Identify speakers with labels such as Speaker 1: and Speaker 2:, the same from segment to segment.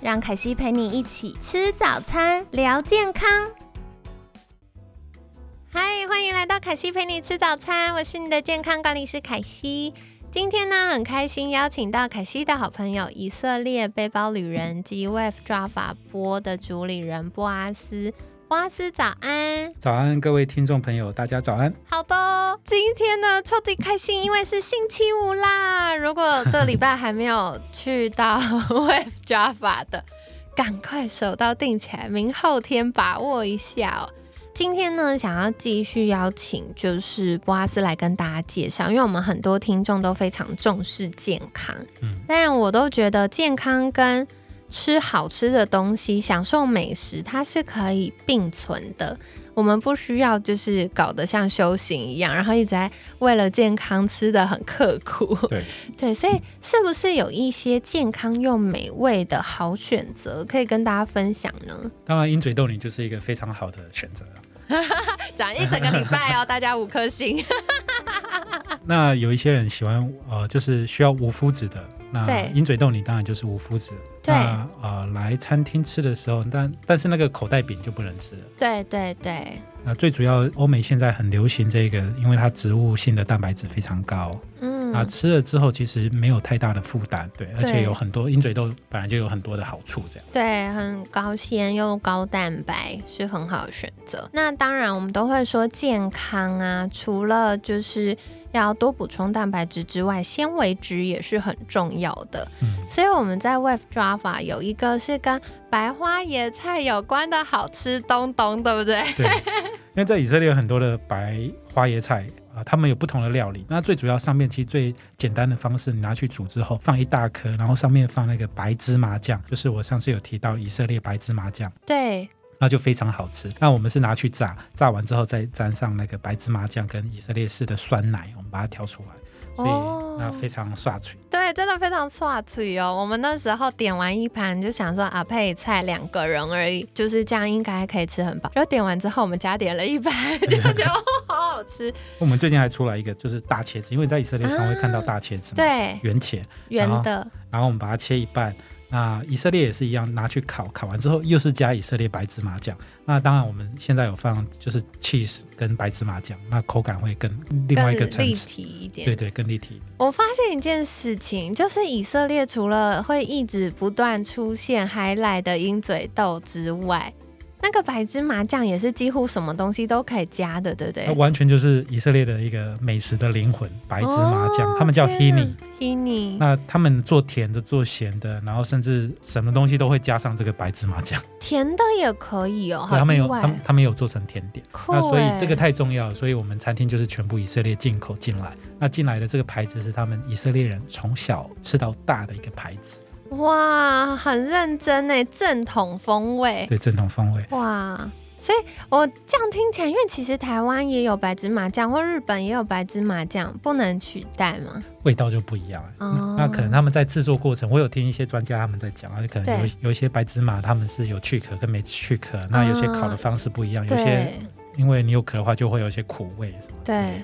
Speaker 1: 让凯西陪你一起吃早餐，聊健康。嗨，欢迎来到凯西陪你吃早餐，我是你的健康管理师凯西。今天呢，很开心邀请到凯西的好朋友以色列背包旅人及 Wave Java 波的主理人波阿斯。波阿斯早安，
Speaker 2: 早安，各位听众朋友，大家早安。
Speaker 1: 好的，今天呢超级开心，因为是星期五啦。如果这礼拜还没有去到 Wave Java 的，赶快手到定起来，明后天把握一下哦。今天呢，想要继续邀请就是波阿斯来跟大家介绍，因为我们很多听众都非常重视健康，嗯，但我都觉得健康跟吃好吃的东西，享受美食，它是可以并存的。我们不需要就是搞得像修行一样，然后一直在为了健康吃的很刻苦。
Speaker 2: 对
Speaker 1: 对，所以是不是有一些健康又美味的好选择可以跟大家分享呢？
Speaker 2: 当然，鹰嘴豆泥就是一个非常好的选择
Speaker 1: 讲一整个礼拜哦，大家五颗星。
Speaker 2: 那有一些人喜欢呃，就是需要无麸质的。那鹰嘴豆泥当然就是无麸质。
Speaker 1: 对。
Speaker 2: 呃，来餐厅吃的时候，但但是那个口袋饼就不能吃了。
Speaker 1: 对对对。
Speaker 2: 那最主要，欧美现在很流行这个，因为它植物性的蛋白质非常高。嗯。啊，吃了之后其实没有太大的负担，对，而且有很多鹰嘴豆本来就有很多的好处，这样。
Speaker 1: 对，很高纤又高蛋白，是很好的选择。那当然，我们都会说健康啊，除了就是要多补充蛋白质之外，纤维质也是很重要的。嗯。所以我们在 Wave Java 有一个是跟白花椰菜有关的好吃东东，对不对？
Speaker 2: 对。因为在以色列有很多的白花椰菜。他们有不同的料理，那最主要上面其实最简单的方式，你拿去煮之后放一大颗，然后上面放那个白芝麻酱，就是我上次有提到以色列白芝麻酱，
Speaker 1: 对，
Speaker 2: 那就非常好吃。那我们是拿去炸，炸完之后再沾上那个白芝麻酱跟以色列式的酸奶，我们把它调出来。哦，那非常刷嘴，
Speaker 1: 对，真的非常刷嘴哦。我们那时候点完一盘就想说啊，配菜两个人而已，就是这样应该可以吃很饱。然后点完之后，我们加点了一盘，就觉得 好好吃。
Speaker 2: 我们最近还出来一个，就是大茄子，因为在以色列常会看到大茄子，
Speaker 1: 对，
Speaker 2: 圆茄，
Speaker 1: 圆的，
Speaker 2: 然后我们把它切一半。那以色列也是一样，拿去烤，烤完之后又是加以色列白芝麻酱。那当然我们现在有放就是 cheese 跟白芝麻酱，那口感会更另外一个层次，
Speaker 1: 立体一点。
Speaker 2: 对对，更立体。
Speaker 1: 我发现一件事情，就是以色列除了会一直不断出现海来的鹰嘴豆之外。那个白芝麻酱也是几乎什么东西都可以加的，对不对？
Speaker 2: 它完全就是以色列的一个美食的灵魂，白芝麻酱，他们叫 hini。
Speaker 1: hini。
Speaker 2: 那他们做甜的、做咸的，然后甚至什么东西都会加上这个白芝麻酱。
Speaker 1: 甜的也可以哦，
Speaker 2: 他们有，他们他们有做成甜点。那所以这个太重要，所以我们餐厅就是全部以色列进口进来。那进来的这个牌子是他们以色列人从小吃到大的一个牌子。
Speaker 1: 哇，很认真呢，正统风味。
Speaker 2: 对，正统风味。
Speaker 1: 哇，所以我这样听起来，因为其实台湾也有白芝麻酱，或日本也有白芝麻酱，不能取代吗？
Speaker 2: 味道就不一样。哦。那可能他们在制作过程，我有听一些专家他们在讲啊，可能有有一些白芝麻他们是有去壳跟没去壳，那有些烤的方式不一样，有些因为你有壳的话，就会有一些苦味什么。
Speaker 1: 对。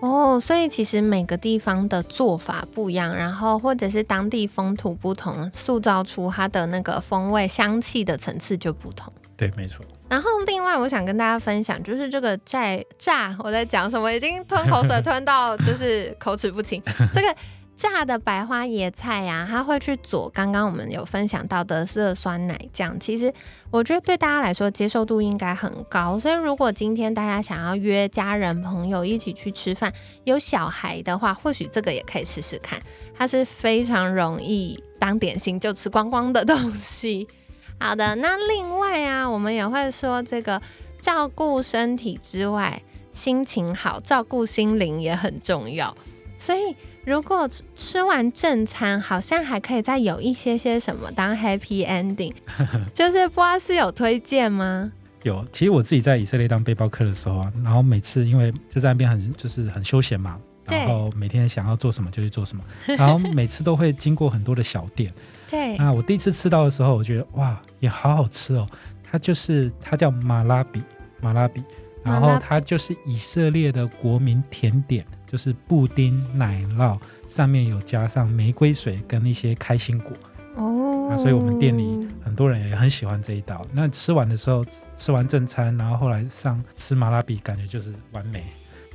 Speaker 1: 哦，所以其实每个地方的做法不一样，然后或者是当地风土不同，塑造出它的那个风味、香气的层次就不同。
Speaker 2: 对，没错。
Speaker 1: 然后另外，我想跟大家分享，就是这个在炸，我在讲什么？已经吞口水 吞到就是口齿不清。这个。炸的白花椰菜呀，它会去佐刚刚我们有分享到的色酸奶酱。其实我觉得对大家来说接受度应该很高。所以如果今天大家想要约家人朋友一起去吃饭，有小孩的话，或许这个也可以试试看。它是非常容易当点心就吃光光的东西。好的，那另外啊，我们也会说这个照顾身体之外，心情好，照顾心灵也很重要。所以。如果吃吃完正餐，好像还可以再有一些些什么当 happy ending，就是布拉斯有推荐吗？
Speaker 2: 有，其实我自己在以色列当背包客的时候啊，然后每次因为就在那边很就是很休闲嘛，然后每天想要做什么就去做什么，然后每次都会经过很多的小店。
Speaker 1: 对，
Speaker 2: 那我第一次吃到的时候，我觉得哇，也好好吃哦。它就是它叫马拉比，马拉比，然后它就是以色列的国民甜点，就是布丁奶酪，上面有加上玫瑰水跟一些开心果。
Speaker 1: 哦
Speaker 2: 啊，所以我们店里很多人也很喜欢这一道。那吃完的时候，吃吃完正餐，然后后来上吃麻辣比，感觉就是完美。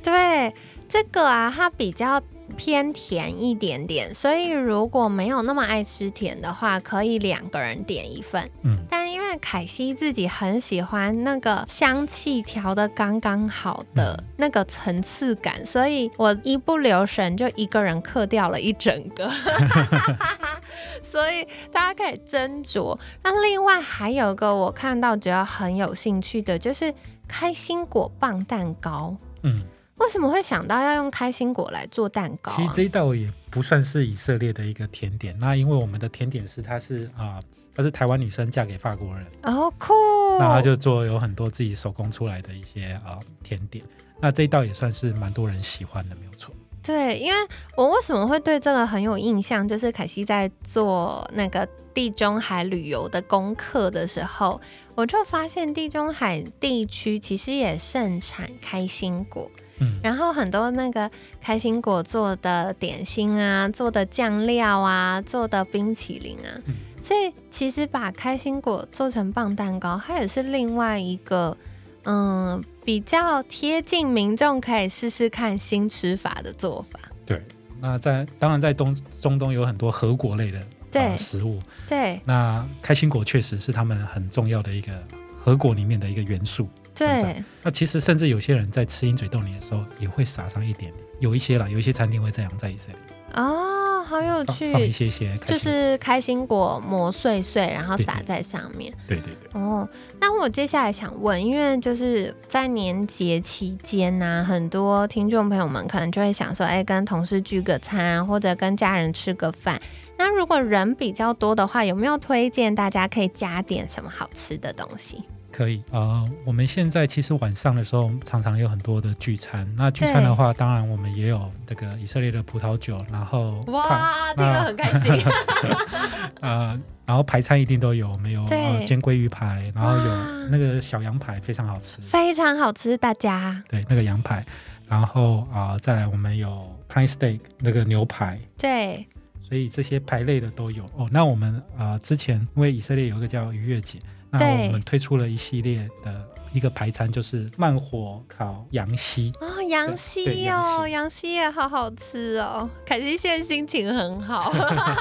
Speaker 1: 对这个啊，它比较偏甜一点点，所以如果没有那么爱吃甜的话，可以两个人点一份。
Speaker 2: 嗯，
Speaker 1: 但因为凯西自己很喜欢那个香气调的刚刚好的那个层次感，所以我一不留神就一个人嗑掉了一整个，所以大家可以斟酌。那另外还有一个我看到觉得很有兴趣的，就是开心果棒蛋糕。
Speaker 2: 嗯，
Speaker 1: 为什么会想到要用开心果来做蛋糕、啊？
Speaker 2: 其实这一道也不算是以色列的一个甜点。那因为我们的甜点师她是啊、她是台湾女生嫁给法国人，
Speaker 1: 哦酷，
Speaker 2: 那她就做有很多自己手工出来的一些啊、甜点。那这一道也算是蛮多人喜欢的，没有错。
Speaker 1: 对，因为我为什么会对这个很有印象，就是凯西在做那个地中海旅游的功课的时候，我就发现地中海地区其实也盛产开心果，
Speaker 2: 嗯，
Speaker 1: 然后很多那个开心果做的点心啊，做的酱料啊，做的冰淇淋啊，
Speaker 2: 嗯
Speaker 1: 所以其实把开心果做成棒蛋糕，它也是另外一个嗯比较贴近民众可以试试看新吃法的做法。
Speaker 2: 对。那在当然在东中东有很多核果类的食物，
Speaker 1: 对
Speaker 2: 那开心果确实是他们很重要的一个核果里面的一个元素。
Speaker 1: 对，
Speaker 2: 那其实甚至有些人在吃鹰嘴豆泥的时候也会撒上一点点，有一些啦，有一些餐厅会这样在以色列
Speaker 1: 哦，好有
Speaker 2: 放放一
Speaker 1: 趣，就是开心果磨碎碎，然后撒在上面。
Speaker 2: 对对对，
Speaker 1: 哦，那我接下来想问，因为就是在年节期间呢、很多听众朋友们可能就会想说，哎，跟同事聚个餐，或者跟家人吃个饭。那如果人比较多的话，有没有推荐大家可以加点什么好吃的东西？
Speaker 2: 可以。啊、呃我们现在其实晚上的时候常常有很多的聚餐，那聚餐的话，当然我们也有这个以色列的葡萄酒，然后
Speaker 1: 哇，
Speaker 2: 派
Speaker 1: 听了很开心。
Speaker 2: 呃，然后排餐一定都有，我们有煎鲑鱼排，然后有那个小羊排，非常好吃，
Speaker 1: 非常好吃，大家。
Speaker 2: 对，那个羊排，然后啊、呃再来我们有 pine steak 那个牛排，
Speaker 1: 对。
Speaker 2: 所以这些排类的都有。哦。那我们啊、呃之前因为以色列有一个叫逾越节，那
Speaker 1: 对
Speaker 2: 我们推出了一系列的一个排餐，就是慢火烤羊膝。
Speaker 1: 哦，羊
Speaker 2: 对
Speaker 1: 膝
Speaker 2: 羊
Speaker 1: 哦，
Speaker 2: 膝
Speaker 1: 羊膝也好好吃哦。凯西现在心情很好，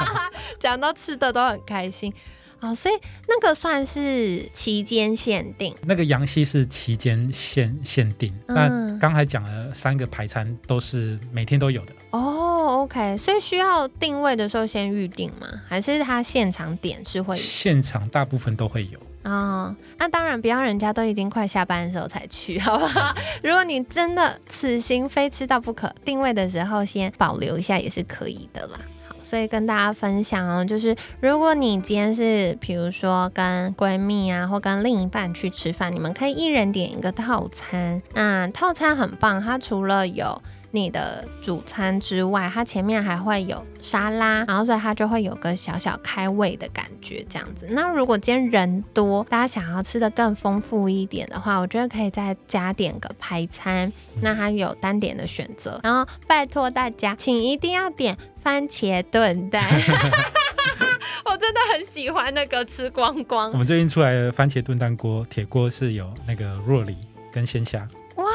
Speaker 1: 讲到吃的都很开心。哦，所以那个算是期间限定
Speaker 2: 那个羊膝是期间限限定，
Speaker 1: 嗯
Speaker 2: 那刚才讲了三个排餐都是每天都有的，
Speaker 1: 哦。OK，所以需要定位的时候先预定吗？还是他现场点是会？
Speaker 2: 现场大部分都会有。
Speaker 1: 哦，那当然不要人家都已经快下班的时候才去，好不好？如果你真的此行非吃到不可，定位的时候先保留一下也是可以的啦。好，所以跟大家分享哦，就是如果你今天是比如说跟闺蜜啊，或跟另一半去吃饭，你们可以一人点一个套餐。那套餐很棒，它除了有你的主餐之外，它前面还会有沙拉，然后所以它就会有个小小开胃的感觉，这样子。那如果今天人多，大家想要吃的更丰富一点的话，我觉得可以再加点个排餐，那它有单点的选择。然后拜托大家，请一定要点番茄炖蛋。我真的很喜欢那个吃光光
Speaker 2: 我
Speaker 1: 光，
Speaker 2: 们最近出来的番茄炖蛋锅，铁锅是有那个若梨跟鲜虾，
Speaker 1: 哇，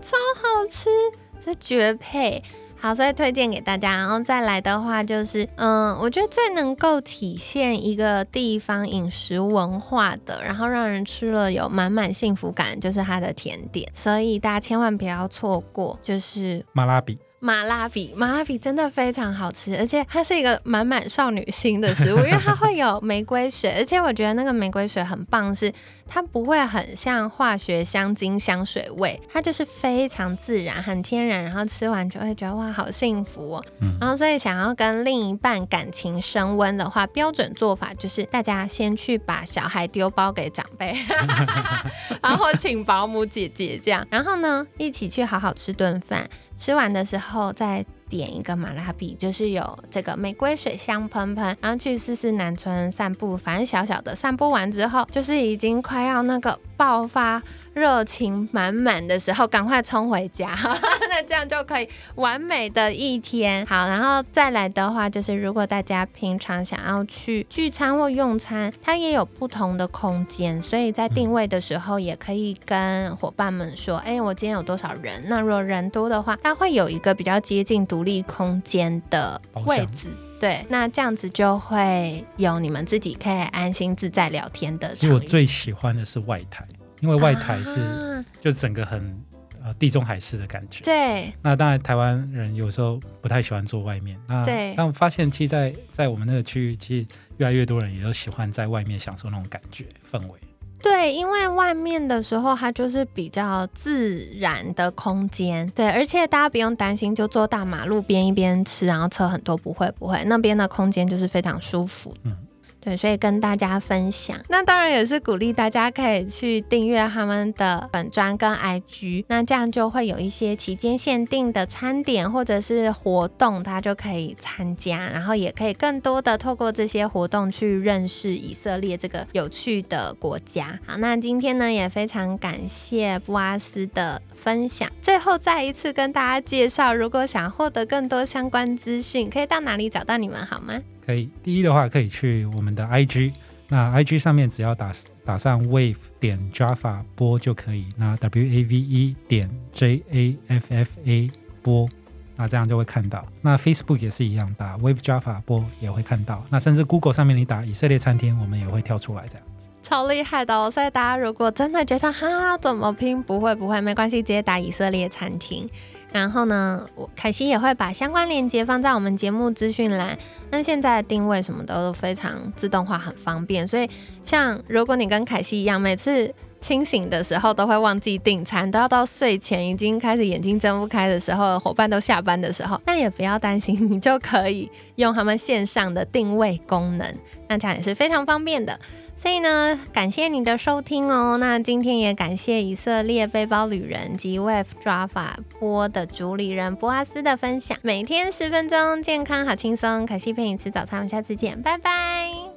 Speaker 1: 超好吃，这绝配。好，所以推荐给大家。然后再来的话，就是嗯，我觉得最能够体现一个地方饮食文化的，然后让人吃了有满满幸福感，就是它的甜点。所以大家千万不要错过，就是
Speaker 2: 马拉比。
Speaker 1: 麻辣比，麻辣比真的非常好吃，而且它是一个满满少女心的食物，因为它会有玫瑰水，而且我觉得那个玫瑰水很棒，是它不会很像化学香精香水味，它就是非常自然、很天然，然后吃完就会觉得哇，好幸福哦。然后所以想要跟另一半感情升温的话，标准做法就是大家先去把小孩丢包给长辈，然后请保姆姐姐这样，然后呢一起去好好吃顿饭。吃完的时候后再点一个马拉比，就是有这个玫瑰水香喷喷，然后去四四南村散步，反正小小的散步完之后，就是已经快要那个爆发。热情满满的时候，赶快冲回家，那这样就可以完美的一天。好，然后再来的话，就是如果大家平常想要去聚餐或用餐，它也有不同的空间，所以在定位的时候也可以跟伙伴们说，哎，我今天有多少人？那如果人多的话，它会有一个比较接近独立空间的位置，对，那这样子就会有你们自己可以安心自在聊天的。
Speaker 2: 其实我最喜欢的是外台。因为外台是就整个很呃地中海式的感觉，
Speaker 1: 对。
Speaker 2: 那当然台湾人有时候不太喜欢坐外面，那但我发现其实在在我们那个区域，其实越来越多人也都喜欢在外面享受那种感觉氛围。
Speaker 1: 对，因为外面的时候它就是比较自然的空间，对，而且大家不用担心，就坐大马路边一边吃，然后车很多，不会不会，那边的空间就是非常舒服。嗯。对，所以跟大家分享，那当然也是鼓励大家可以去订阅他们的本专跟 IG，那这样就会有一些期间限定的餐点或者是活动，他就可以参加，然后也可以更多的透过这些活动去认识以色列这个有趣的国家。好，那今天呢也非常感谢布阿斯的分享，最后再一次跟大家介绍，如果想获得更多相关资讯，可以到哪里找到你们好吗？
Speaker 2: 可以，第一的话可以去我们的 IG，那 IG 上面只要打打上 Wave 点 Java 播就可以，那 W A V E 点 J A F F A 播，那这样就会看到。那 Facebook 也是一样，打 Wave Java 播也会看到。那甚至 Google 上面你打以色列餐厅，我们也会跳出来这样子。
Speaker 1: 超厉害的哦！所以大家如果真的觉得哈怎么拼不会不会没关系，直接打以色列餐厅。然后呢，我凯西也会把相关链接放在我们节目资讯栏。那现在的定位什么的都非常自动化，很方便。所以，像如果你跟凯西一样，每次清醒的时候都会忘记订餐，都要到睡前已经开始眼睛睁不开的时候，伙伴都下班的时候，那也不要担心，你就可以用他们线上的定位功能，那这样也是非常方便的。所以呢，感谢你的收听哦。那今天也感谢以色列背包旅人及 Wave Java 播的主理人博阿斯的分享。每天十分钟，健康好轻松。凯西陪你吃早餐，我们下次见，拜拜。